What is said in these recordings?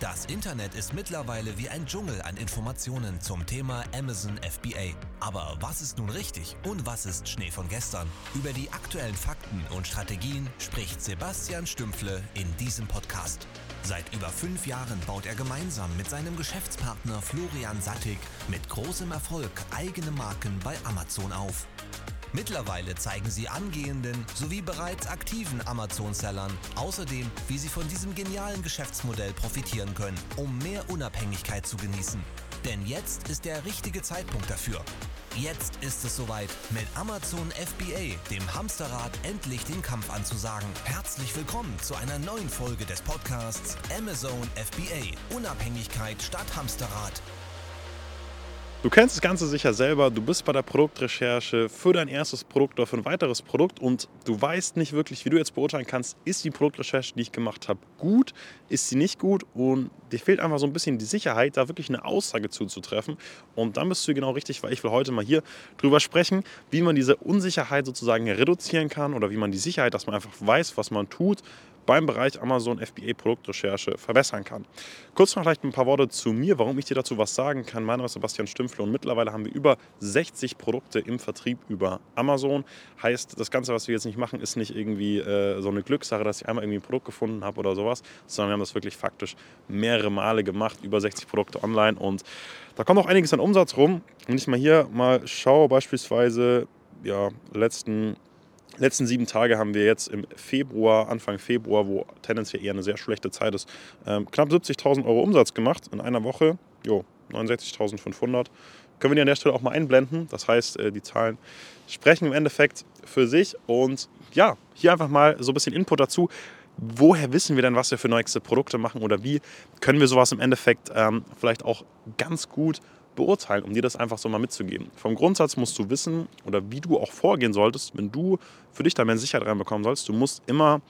Das Internet ist mittlerweile wie ein Dschungel an Informationen zum Thema Amazon FBA. Aber was ist nun richtig und was ist Schnee von gestern? Über die aktuellen Fakten und Strategien spricht Sebastian Stümpfle in diesem Podcast. Seit über fünf Jahren baut er gemeinsam mit seinem Geschäftspartner Florian Sattig mit großem Erfolg eigene Marken bei Amazon auf. Mittlerweile zeigen sie angehenden sowie bereits aktiven Amazon-Sellern außerdem, wie sie von diesem genialen Geschäftsmodell profitieren können, um mehr Unabhängigkeit zu genießen. Denn jetzt ist der richtige Zeitpunkt dafür. Jetzt ist es soweit, mit Amazon FBA, dem Hamsterrad, endlich den Kampf anzusagen. Herzlich willkommen zu einer neuen Folge des Podcasts Amazon FBA. Unabhängigkeit statt Hamsterrad. Du kennst das Ganze sicher selber, du bist bei der Produktrecherche für dein erstes Produkt oder für ein weiteres Produkt und du weißt nicht wirklich, wie du jetzt beurteilen kannst, ist die Produktrecherche, die ich gemacht habe, gut, ist sie nicht gut und dir fehlt einfach so ein bisschen die Sicherheit, da wirklich eine Aussage zuzutreffen und dann bist du genau richtig, weil ich will heute mal hier drüber sprechen, wie man diese Unsicherheit sozusagen reduzieren kann oder wie man die Sicherheit, dass man einfach weiß, was man tut, beim Bereich Amazon FBA Produktrecherche verbessern kann. Kurz noch vielleicht ein paar Worte zu mir, warum ich dir dazu was sagen kann. Mein Name ist Sebastian Stümpfle und mittlerweile haben wir über 60 Produkte im Vertrieb über Amazon. Heißt, das Ganze, was wir jetzt nicht machen, ist nicht irgendwie äh, so eine Glückssache, dass ich einmal irgendwie ein Produkt gefunden habe oder sowas, sondern wir haben das wirklich faktisch mehrere Male gemacht, über 60 Produkte online und da kommt auch einiges an Umsatz rum. Wenn ich mal hier mal schaue, beispielsweise ja, letzten letzten sieben Tage haben wir jetzt im Februar, Anfang Februar, wo tendenziell eher eine sehr schlechte Zeit ist, ähm, knapp 70.000 Euro Umsatz gemacht in einer Woche. Jo, 69.500. Können wir die an der Stelle auch mal einblenden. Das heißt, äh, die Zahlen sprechen im Endeffekt für sich. Und ja, hier einfach mal so ein bisschen Input dazu. Woher wissen wir denn, was wir für nächste Produkte machen oder wie können wir sowas im Endeffekt ähm, vielleicht auch ganz gut beurteilen, um dir das einfach so mal mitzugeben. Vom Grundsatz musst du wissen oder wie du auch vorgehen solltest, wenn du für dich da mehr Sicherheit reinbekommen sollst. Du musst immer,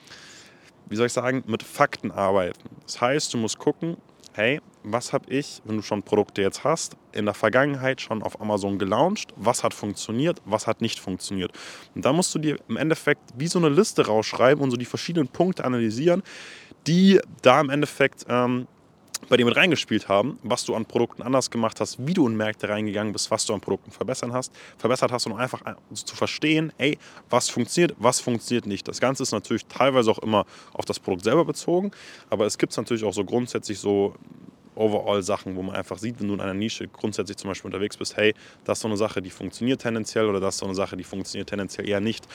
wie soll ich sagen, mit Fakten arbeiten. Das heißt, du musst gucken, hey, was habe ich, wenn du schon Produkte jetzt hast, in der Vergangenheit schon auf Amazon gelauncht, was hat funktioniert, was hat nicht funktioniert. Und da musst du dir im Endeffekt wie so eine Liste rausschreiben und so die verschiedenen Punkte analysieren, die da im Endeffekt ähm, bei dir mit reingespielt haben, was du an Produkten anders gemacht hast, wie du in Märkte reingegangen bist, was du an Produkten verbessern hast, verbessert hast und einfach zu verstehen, ey, was funktioniert, was funktioniert nicht. Das Ganze ist natürlich teilweise auch immer auf das Produkt selber bezogen, aber es gibt natürlich auch so grundsätzlich so Overall-Sachen, wo man einfach sieht, wenn du in einer Nische grundsätzlich zum Beispiel unterwegs bist, hey, das ist so eine Sache, die funktioniert tendenziell oder das ist so eine Sache, die funktioniert tendenziell eher nicht.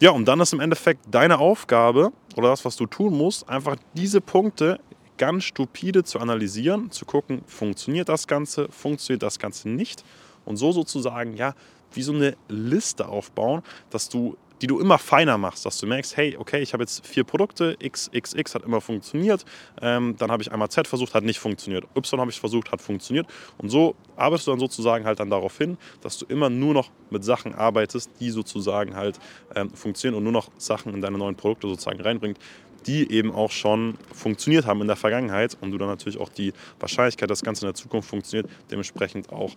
Ja, und dann ist im Endeffekt deine Aufgabe oder das, was du tun musst, einfach diese Punkte ganz stupide zu analysieren, zu gucken, funktioniert das Ganze, funktioniert das Ganze nicht? Und so sozusagen, ja, wie so eine Liste aufbauen, dass du die du immer feiner machst, dass du merkst, hey, okay, ich habe jetzt vier Produkte, X, X, X hat immer funktioniert, ähm, dann habe ich einmal Z versucht, hat nicht funktioniert, Y habe ich versucht, hat funktioniert. Und so arbeitest du dann sozusagen halt dann darauf hin, dass du immer nur noch mit Sachen arbeitest, die sozusagen halt ähm, funktionieren und nur noch Sachen in deine neuen Produkte sozusagen reinbringt, die eben auch schon funktioniert haben in der Vergangenheit und du dann natürlich auch die Wahrscheinlichkeit, dass das Ganze in der Zukunft funktioniert, dementsprechend auch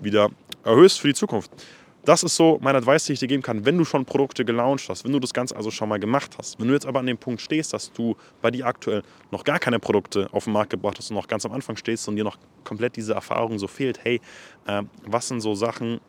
wieder erhöhst für die Zukunft. Das ist so mein Advice, die ich dir geben kann, wenn du schon Produkte gelauncht hast, wenn du das Ganze also schon mal gemacht hast. Wenn du jetzt aber an dem Punkt stehst, dass du bei dir aktuell noch gar keine Produkte auf den Markt gebracht hast und noch ganz am Anfang stehst und dir noch komplett diese Erfahrung so fehlt, hey, äh, was sind so Sachen,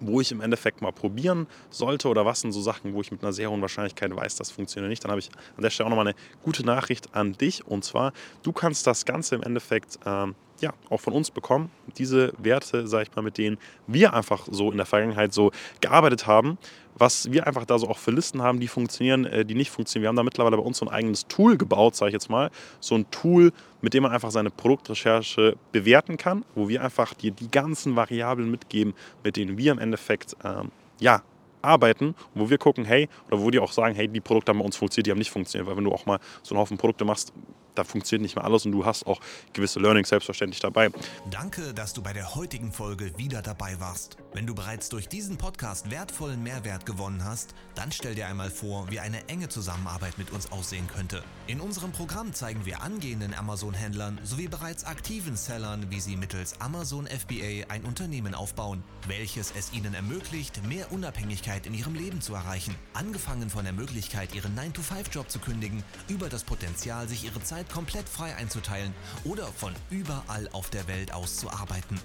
wo ich im Endeffekt mal probieren sollte oder was sind so Sachen, wo ich mit einer sehr hohen Wahrscheinlichkeit weiß, das funktioniert nicht, dann habe ich an der Stelle auch nochmal eine gute Nachricht an dich und zwar, du kannst das Ganze im Endeffekt ähm, ja, auch von uns bekommen. Diese Werte, sage ich mal, mit denen wir einfach so in der Vergangenheit so gearbeitet haben, was wir einfach da so auch für Listen haben, die funktionieren, äh, die nicht funktionieren. Wir haben da mittlerweile bei uns so ein eigenes Tool gebaut, sage ich jetzt mal. So ein Tool, mit dem man einfach seine Produktrecherche bewerten kann, wo wir einfach dir die ganzen Variablen mitgeben, mit denen wir im Endeffekt ähm, ja, arbeiten, wo wir gucken, hey, oder wo die auch sagen, hey, die Produkte haben bei uns funktioniert, die haben nicht funktioniert. Weil wenn du auch mal so einen Haufen Produkte machst, da funktioniert nicht mehr alles und du hast auch gewisse Learnings selbstverständlich dabei. Danke, dass du bei der heutigen Folge wieder dabei warst. Wenn du bereits durch diesen Podcast wertvollen Mehrwert gewonnen hast, dann stell dir einmal vor, wie eine enge Zusammenarbeit mit uns aussehen könnte. In unserem Programm zeigen wir angehenden Amazon-Händlern sowie bereits aktiven Sellern, wie sie mittels Amazon FBA ein Unternehmen aufbauen, welches es ihnen ermöglicht, mehr Unabhängigkeit in ihrem Leben zu erreichen. Angefangen von der Möglichkeit, ihren 9-to-5-Job zu kündigen, über das Potenzial, sich ihre Zeit Zeit komplett frei einzuteilen oder von überall auf der Welt aus zu arbeiten.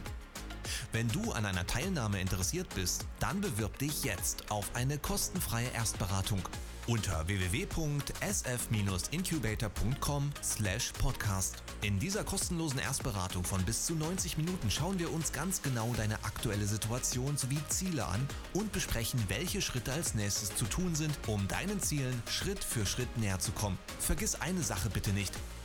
Wenn du an einer Teilnahme interessiert bist, dann bewirb dich jetzt auf eine kostenfreie Erstberatung unter www.sf-incubator.com/podcast. In dieser kostenlosen Erstberatung von bis zu 90 Minuten schauen wir uns ganz genau deine aktuelle Situation sowie Ziele an und besprechen, welche Schritte als nächstes zu tun sind, um deinen Zielen Schritt für Schritt näher zu kommen. Vergiss eine Sache bitte nicht.